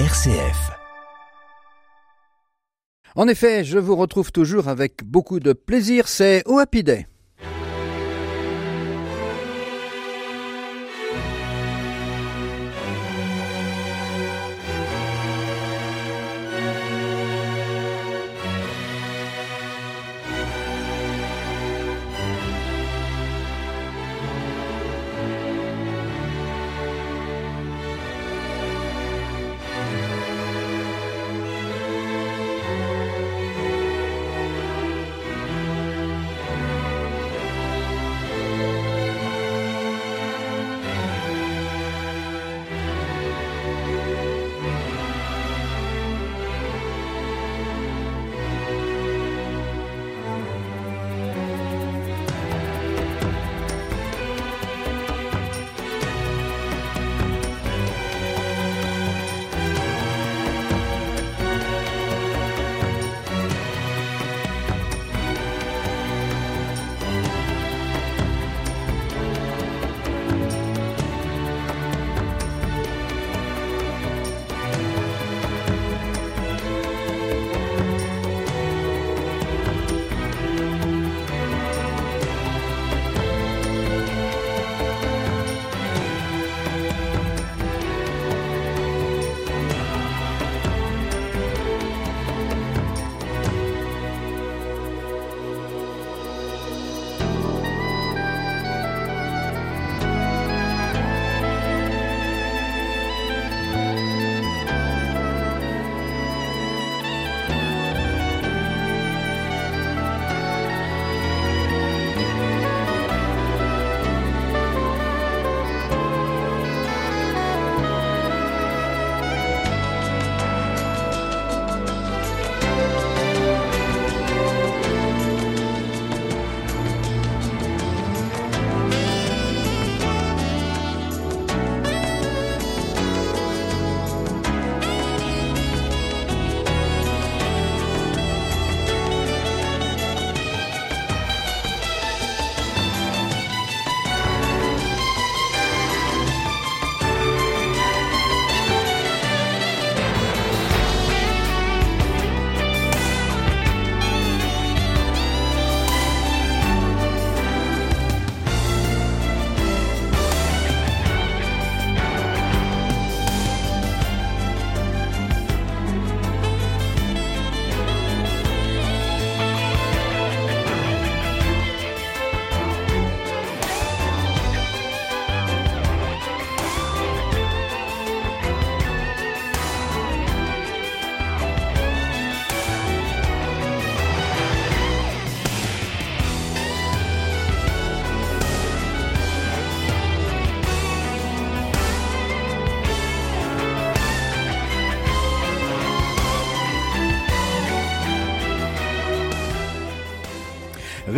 RCF. En effet, je vous retrouve toujours avec beaucoup de plaisir, c'est au Happy.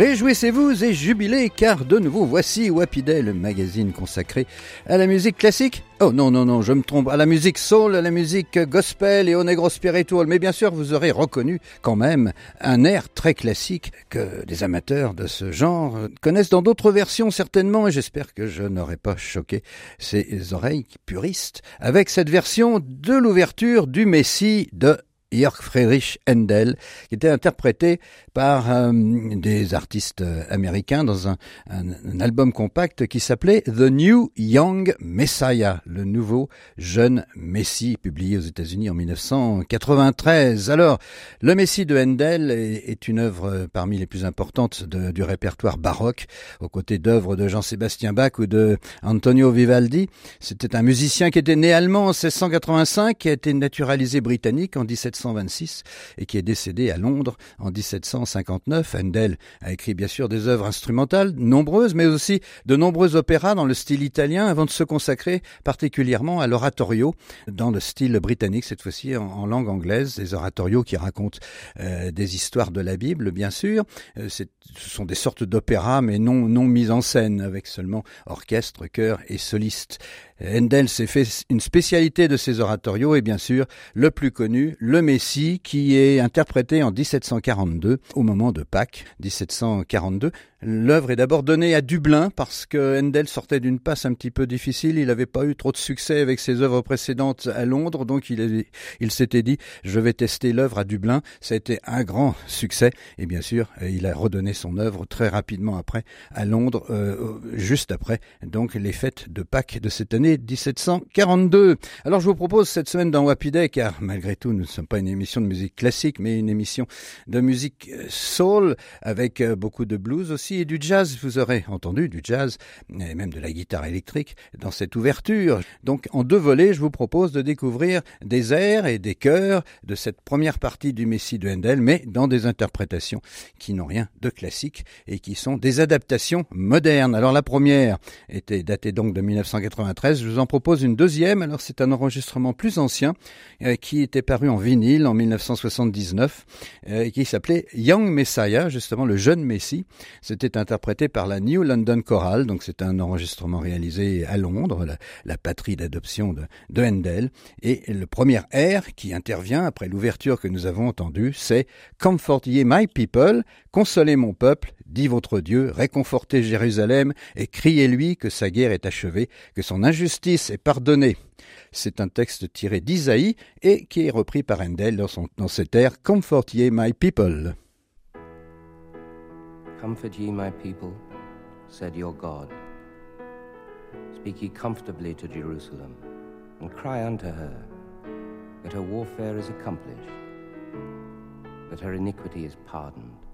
Réjouissez-vous et jubilez car de nouveau voici Wapiday, le magazine consacré à la musique classique. Oh non, non, non, je me trompe, à la musique soul, à la musique gospel et au negro spiritual. Mais bien sûr, vous aurez reconnu quand même un air très classique que des amateurs de ce genre connaissent dans d'autres versions certainement et j'espère que je n'aurai pas choqué ces oreilles puristes avec cette version de l'ouverture du Messie de Jörg Friedrich Händel, qui était interprété par euh, des artistes euh, américains dans un, album compact qui s'appelait The New Young Messiah, le nouveau jeune Messie, publié aux États-Unis en 1993. Alors, le Messie de Handel est, une œuvre euh, parmi les plus importantes du répertoire baroque, aux côtés d'œuvres de Jean-Sébastien Bach ou de Antonio Vivaldi. C'était un musicien qui était né allemand en 1685, qui a été naturalisé britannique en 17 1726 et qui est décédé à Londres en 1759. Handel a écrit bien sûr des œuvres instrumentales nombreuses, mais aussi de nombreux opéras dans le style italien avant de se consacrer particulièrement à l'oratorio dans le style britannique, cette fois-ci en, langue anglaise, des oratorios qui racontent euh, des histoires de la Bible, bien sûr. Euh, ce sont des sortes d'opéras, mais non, non en scène, avec seulement orchestre, chœur et soliste. Handel s'est fait une spécialité de ses oratorios et bien sûr le plus connu, le Messie, qui est interprété en 1742 au moment de Pâques 1742. L'œuvre est d'abord donnée à Dublin parce que Handel sortait d'une passe un petit peu difficile. Il n'avait pas eu trop de succès avec ses œuvres précédentes à Londres, donc il, s'était dit je vais tester l'œuvre à Dublin. Ça a été un grand succès et bien sûr il a redonné son œuvre très rapidement après à Londres, euh, juste après donc les fêtes de Pâques de cette année 1742. Alors je vous propose cette semaine dans Happy Day, car malgré tout nous ne sommes pas une émission de musique classique, mais une émission de musique euh, soul avec euh, beaucoup de blues aussi et du jazz. Vous aurez entendu du jazz et même de la guitare électrique dans cette ouverture. Donc en deux volets, je vous propose de découvrir des airs et des chœurs de cette première partie du Messie de Handel, mais dans des interprétations qui n'ont rien de classique et qui sont des adaptations modernes. Alors la première était datée donc de 1993. Je vous en propose une deuxième. Alors c'est un enregistrement plus ancien euh, qui était paru en vinyle en 1979 euh, et qui s'appelait Young Messiah, justement le jeune Messie. C'était interprété par la New London Choral, donc c'est un enregistrement réalisé à Londres, la, patrie d'adoption de, de Handel. Et le premier air qui intervient après l'ouverture que nous avons entendue, c'est Comfort ye my people, consolez mon peuple, dit votre Dieu, réconfortez Jérusalem et criez-lui que sa guerre est achevée, que son injustice est pardonnée. C'est un texte tiré d'Isaïe et qui est repris par Handel dans, son, dans cet air Comfort ye my people. Comfort ye my people, said your God. Speak ye comfortably to Jerusalem, and cry unto her that her warfare is accomplished, that her iniquity is pardoned.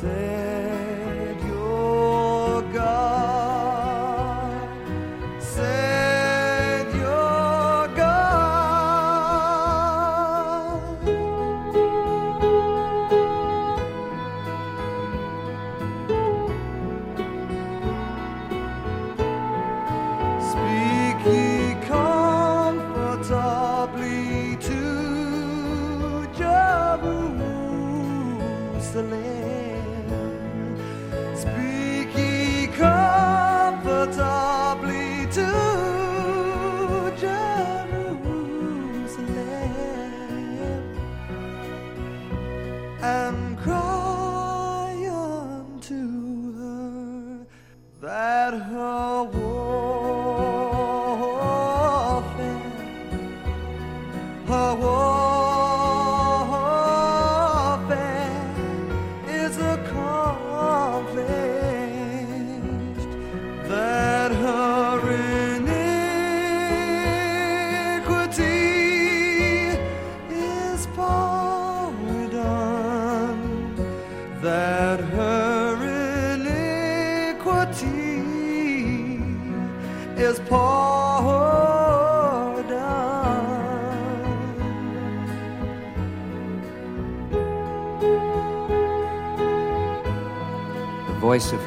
say of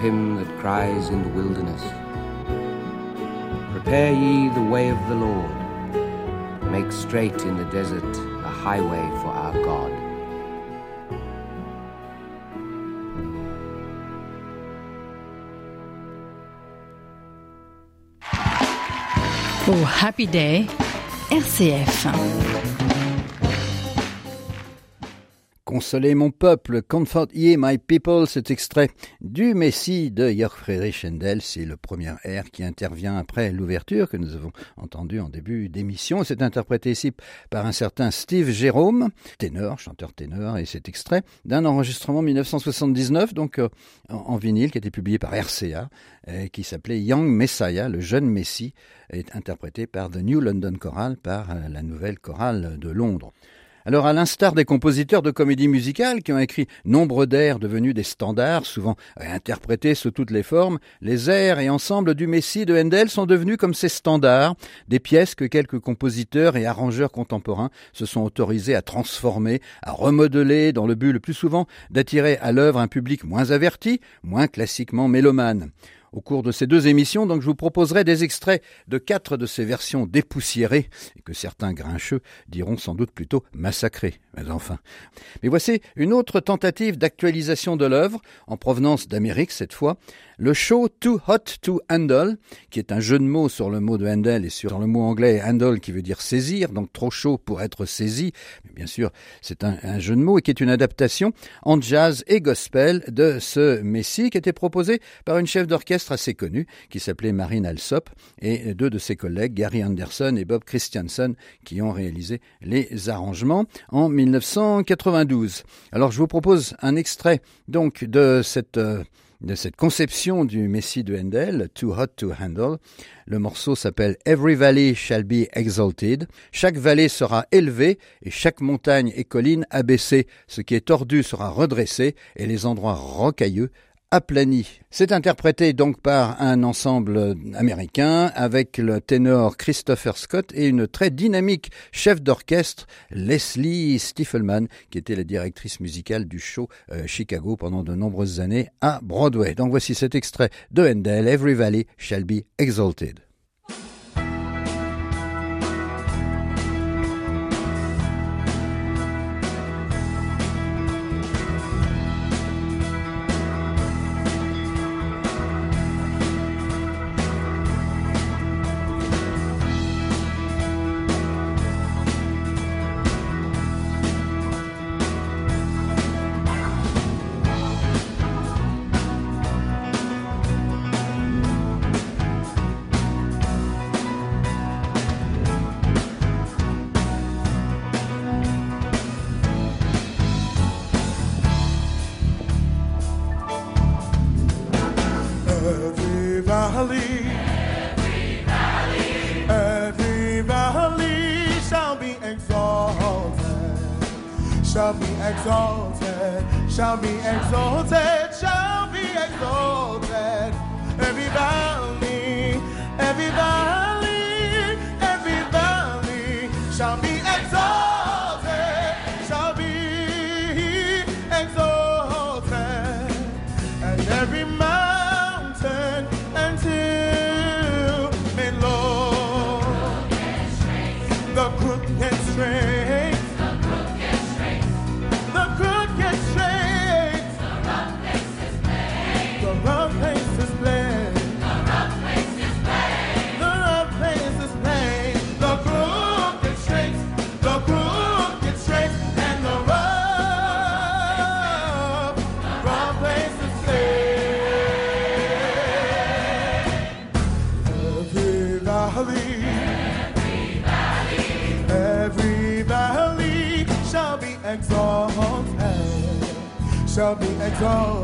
him that cries in the wilderness Prepare ye the way of the Lord, make straight in the desert a highway for our God. Oh, Happy Day, RCF. Consolez mon peuple, comfort ye my people, cet extrait du Messie de Jörg Friedrich Händel, c'est le premier air qui intervient après l'ouverture que nous avons entendu en début d'émission. C'est interprété ici par un certain Steve Jérôme, ténor, chanteur ténor, et cet extrait d'un enregistrement 1979, donc euh, en, vinyle, qui a été publié par RCA, et qui s'appelait Young Messiah, le jeune Messie, est interprété par The New London Choral, par euh, la nouvelle chorale de Londres. Alors, à l'instar des compositeurs de comédies musicales qui ont écrit nombre d'airs devenus des standards, souvent interprétés sous toutes les formes, les airs et ensembles du Messie de Handel sont devenus comme ces standards, des pièces que quelques compositeurs et arrangeurs contemporains se sont autorisés à transformer, à remodeler dans le but le plus souvent d'attirer à l'œuvre un public moins averti, moins classiquement mélomane. Au cours de ces deux émissions, donc, je vous proposerai des extraits de quatre de ces versions dépoussiérées, et que certains grincheux diront sans doute plutôt massacrées. Mais enfin. Mais voici une autre tentative d'actualisation de l'œuvre, en provenance d'Amérique cette fois, le show Too Hot to Handle, qui est un jeu de mots sur le mot de Handel et sur le mot anglais handle qui veut dire saisir, donc trop chaud pour être saisi. Mais bien sûr, c'est un, jeu de mots et qui est une adaptation en jazz et gospel de ce Messie qui était proposé par une chef d'orchestre assez connue qui s'appelait Marine Alsop et deux de ses collègues, Gary Anderson et Bob Christianson, qui ont réalisé les arrangements en 1992. Alors je vous propose un extrait donc de cette euh, de cette conception du Messie de Handel, Too Hot to Handle. Le morceau s'appelle Every Valley Shall Be Exalted. Chaque vallée sera élevée et chaque montagne et colline abaissée. Ce qui est tordu sera redressé et les endroits rocailleux aplani. C'est interprété donc par un ensemble américain avec le ténor Christopher Scott et une très dynamique chef d'orchestre Leslie Stiefelman qui était la directrice musicale du show euh, Chicago pendant de nombreuses années à Broadway. Donc voici cet extrait de Handel, Every Valley Shall Be Exalted. Shall be exalted, go.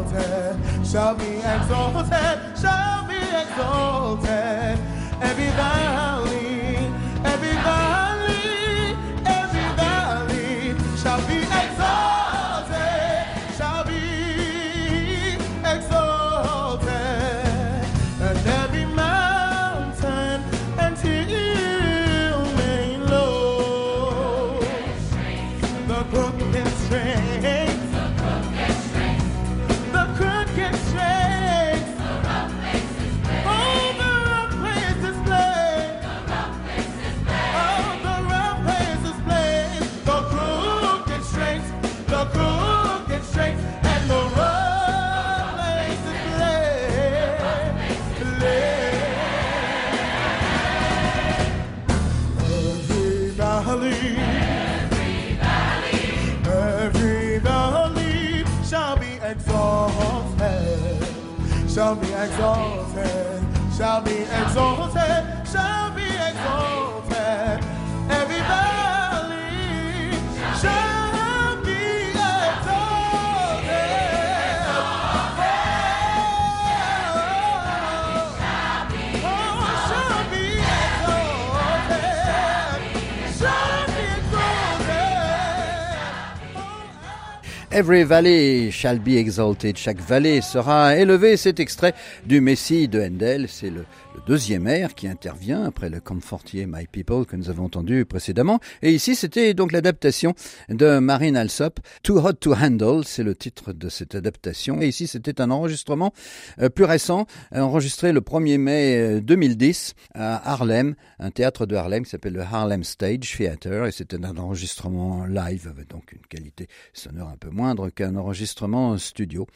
Every valley shall be exalted. Chaque vallée sera élevée. Cet extrait du Messie de Handel, c'est le deuxième air qui intervient après le Comfortier My People que nous avons entendu précédemment. Et ici, c'était donc l'adaptation de Marine Alsop. Too Hot to Handle, c'est le titre de cette adaptation. Et ici, c'était un enregistrement euh, plus récent, euh, enregistré le 1er mai 2010 euh, à Harlem, un théâtre de Harlem qui s'appelle le Harlem Stage Theater. Et c'était un enregistrement live avec donc une qualité sonore un peu moindre qu'un enregistrement studio.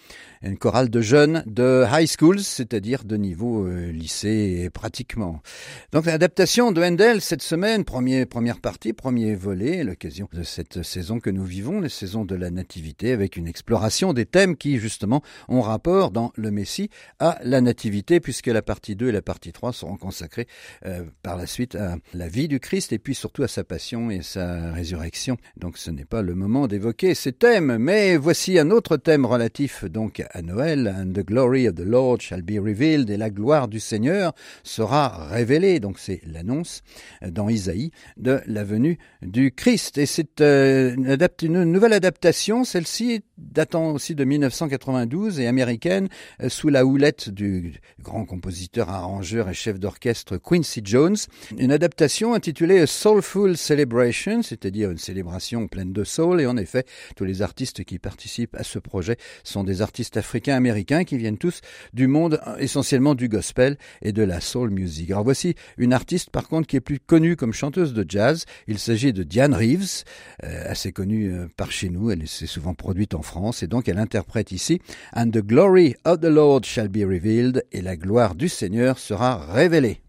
Une chorale de jeunes de high schools, c'est-à-dire de niveau lycée pratiquement. Donc l'adaptation de Handel cette semaine, première partie, premier volet, l'occasion de cette saison que nous vivons, la saison de la nativité, avec une exploration des thèmes qui justement ont rapport dans le Messie à la nativité, puisque la partie 2 et la partie 3 seront consacrées euh, par la suite à la vie du Christ et puis surtout à sa passion et sa résurrection. Donc ce n'est pas le moment d'évoquer ces thèmes, mais voici un autre thème relatif donc à Noël, the glory of the Lord shall be revealed, et la gloire du Seigneur sera révélé, donc c'est l'annonce dans Isaïe de la venue du Christ. Et c'est euh, une, nouvelle adaptation, celle-ci datant aussi de 1992 et américaine, euh, sous la houlette du grand compositeur, arrangeur et chef d'orchestre Quincy Jones. Une adaptation intitulée A Soulful Celebration, c'est-à-dire une célébration pleine de soul. Et en effet, tous les artistes qui participent à ce projet sont des artistes africains-américains qui viennent tous du monde essentiellement du gospel et de la soul music. Alors voici une artiste par contre qui est plus connue comme chanteuse de jazz. Il s'agit de Diane Reeves, euh, assez connue euh, par chez nous. Elle s'est souvent produite en France et donc elle interprète ici And the glory of the Lord shall be revealed et la gloire du Seigneur sera révélée.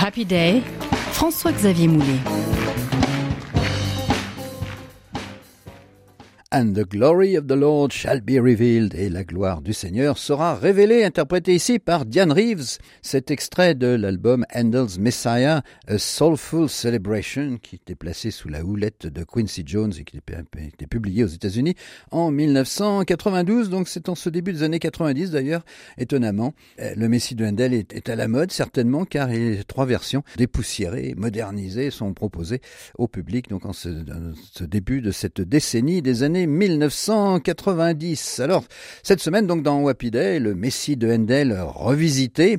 Happy Day, François-Xavier Moulet. And the glory of the Lord shall be revealed. Et la gloire du Seigneur sera révélée, interprétée ici par Diane Reeves. Cet extrait de l'album Handel's Messiah, A Soulful Celebration, qui était placé sous la houlette de Quincy Jones et qui était publié aux États-Unis en 1992. Donc c'est en ce début des années 90 d'ailleurs, étonnamment. Euh, le Messie de Handel est, à la mode certainement car les trois versions dépoussiérées, modernisées sont proposées au public. Donc en ce, ce début de cette décennie des années 1990. Alors, cette semaine, donc, dans Happy Day, le Messie de Handel revisité.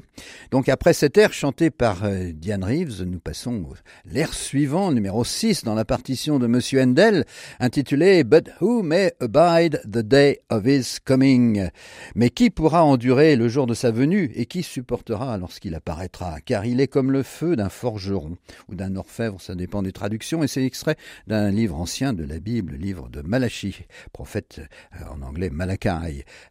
Donc, après cet air chanté par euh, Diane Reeves, nous passons l'air suivant, numéro 6 dans la partition de Monsieur Handel, intitulé But who may abide the day of his coming? Mais qui pourra endurer le jour de sa venue et qui supportera lorsqu'il apparaîtra? Car il est comme le feu d'un forgeron ou d'un orfèvre, ça dépend des traductions, et c'est extrait d'un livre ancien de la Bible, livre de Malachie prophète euh, en anglais Malachi.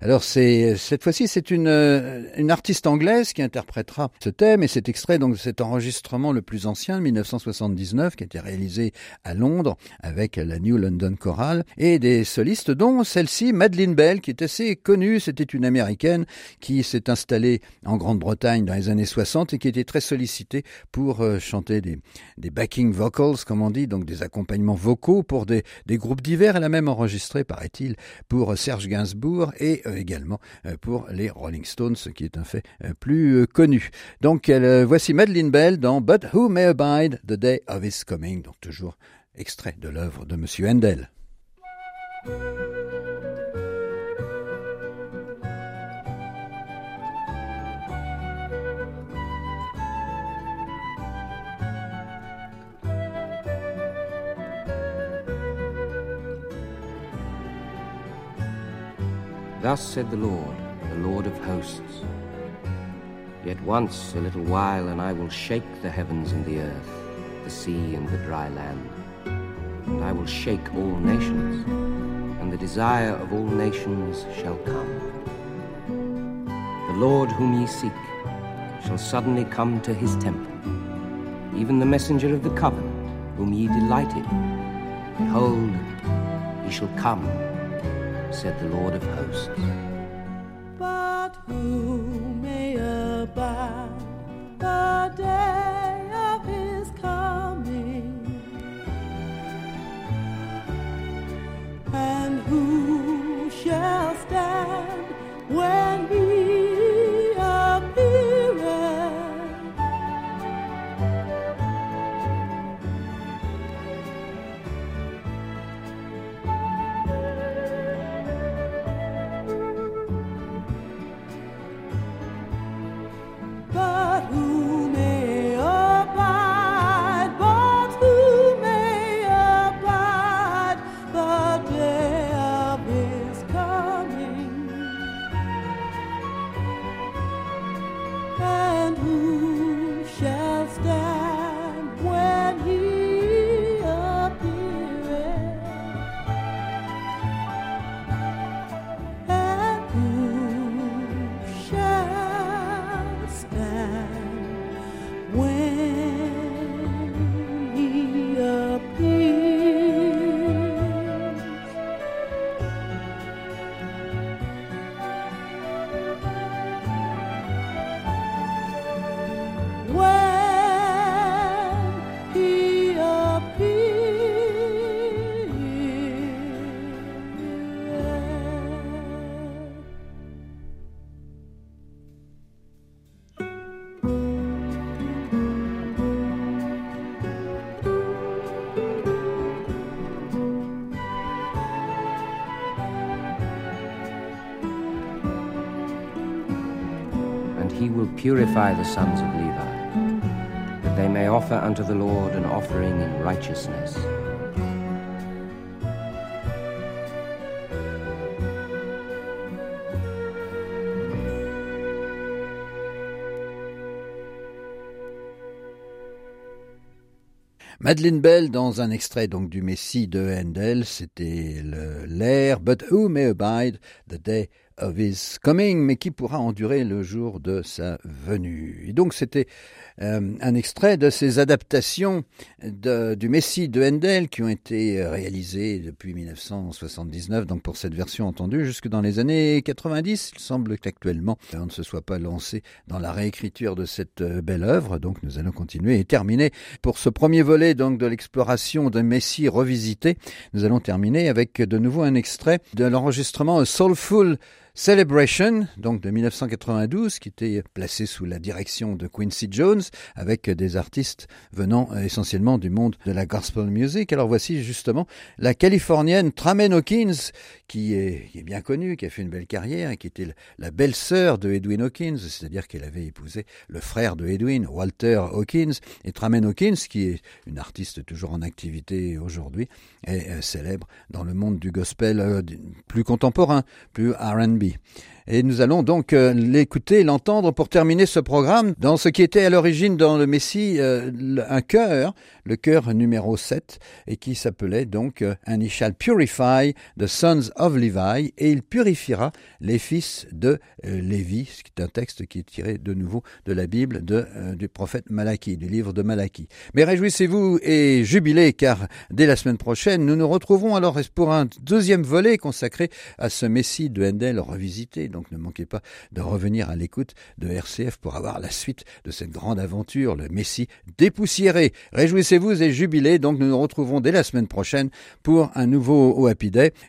Alors c'est cette fois-ci c'est une euh, une artiste anglaise qui interprétera ce thème et cet extrait donc cet enregistrement le plus ancien 1979 qui a été réalisé à Londres avec la New London Choral et des solistes dont celle-ci Madeleine Bell qui est assez connue, c'était une américaine qui s'est installée en Grande-Bretagne dans les années 60 et qui était très sollicitée pour euh, chanter des des backing vocals comme on dit donc des accompagnements vocaux pour des des groupes divers elle a même enregistré enregistré, paraît-il, pour Serge Gainsbourg et euh, également euh, pour les Rolling Stones, ce qui est un fait euh, plus connu. Donc voici Madeleine Bell dans But Who May Abide the Day of His Coming, donc toujours extrait de l'œuvre de Monsieur Handel. Thus said the Lord, the Lord of hosts Yet once a little while, and I will shake the heavens and the earth, the sea and the dry land. And I will shake all nations, and the desire of all nations shall come. The Lord whom ye seek shall suddenly come to his temple, even the messenger of the covenant, whom ye delighted. Behold, he shall come said the Lord of hosts. Purify the sons of Levi, that they may offer unto the Lord an offering in righteousness. Madeleine Bell dans un extrait donc du Messie de Handel, c'était l'air But who may abide the day of his coming, mais qui pourra endurer le jour de sa venue. Et donc c'était euh, un extrait de ces adaptations de, du Messie de Handel qui ont été réalisées depuis 1979, donc pour cette version entendue jusque dans les années 90. Il semble qu'actuellement on ne se soit pas lancé dans la réécriture de cette euh, belle œuvre, donc nous allons continuer et terminer pour ce premier volet donc de l'exploration d'un Messie revisité. Nous allons terminer avec de nouveau un extrait de l'enregistrement Soulful Celebration, donc de 1992, qui était placé sous la direction de Quincy Jones, avec des artistes venant essentiellement du monde de la gospel music. Alors voici justement la Californienne Tramen Hawkins, qui est, qui est bien connue, qui a fait une belle carrière et qui était la belle-sœur de Edwin Hawkins, c'est-à-dire qu'elle avait épousé le frère de Edwin, Walter Hawkins, et Tramen Hawkins, qui est une artiste toujours en activité aujourd'hui, est euh, célèbre dans le monde du gospel euh, plus contemporain, plus R&B. Et nous allons donc euh, l'écouter, l'entendre pour terminer ce programme dans ce qui était à l'origine dans le Messie euh, un chœur, le chœur numéro 7, et qui s'appelait donc euh, And he shall purify the sons of Levi, et il purifiera les fils de Lévi, ce qui est un texte qui est tiré de nouveau de la Bible du prophète Malachi, du livre de Malachi. Mais réjouissez-vous et jubilez, car dès la semaine prochaine, nous nous retrouverons alors pour un deuxième volet consacré à ce Messie de Handel revisité donc ne manquez pas de revenir à l'écoute de RCF pour avoir la suite de cette grande aventure, le Messie dépoussiéré. Réjouissez-vous et jubilez, donc nous nous retrouverons dès la semaine prochaine pour un nouveau au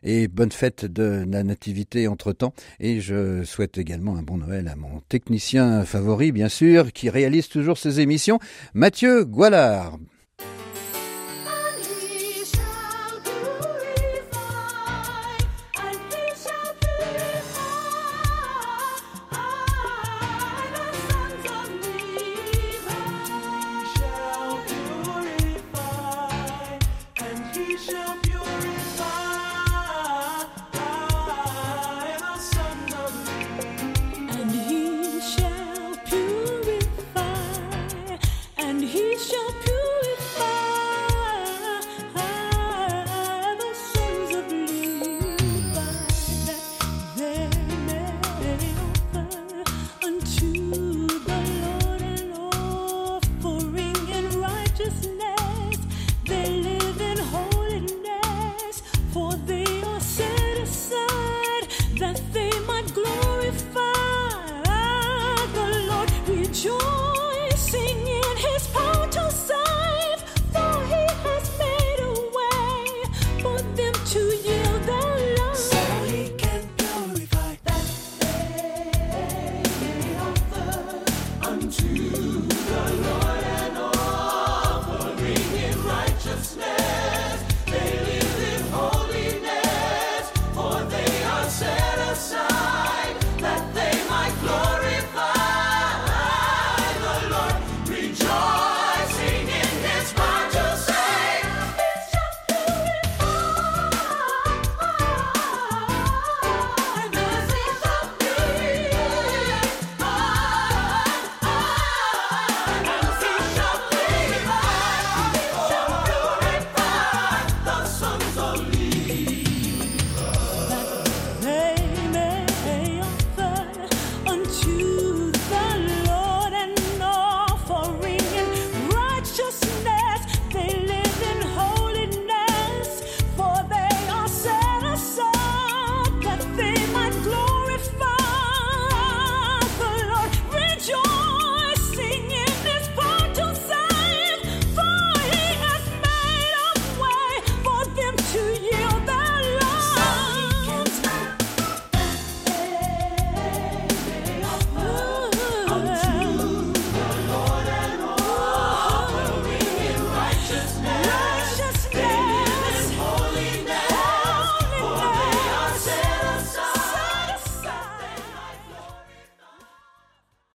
et bonne fête de la nativité entre-temps. Et je souhaite également un bon Noël à mon technicien favori, bien sûr, qui réalise toujours ses émissions, Mathieu Goualard.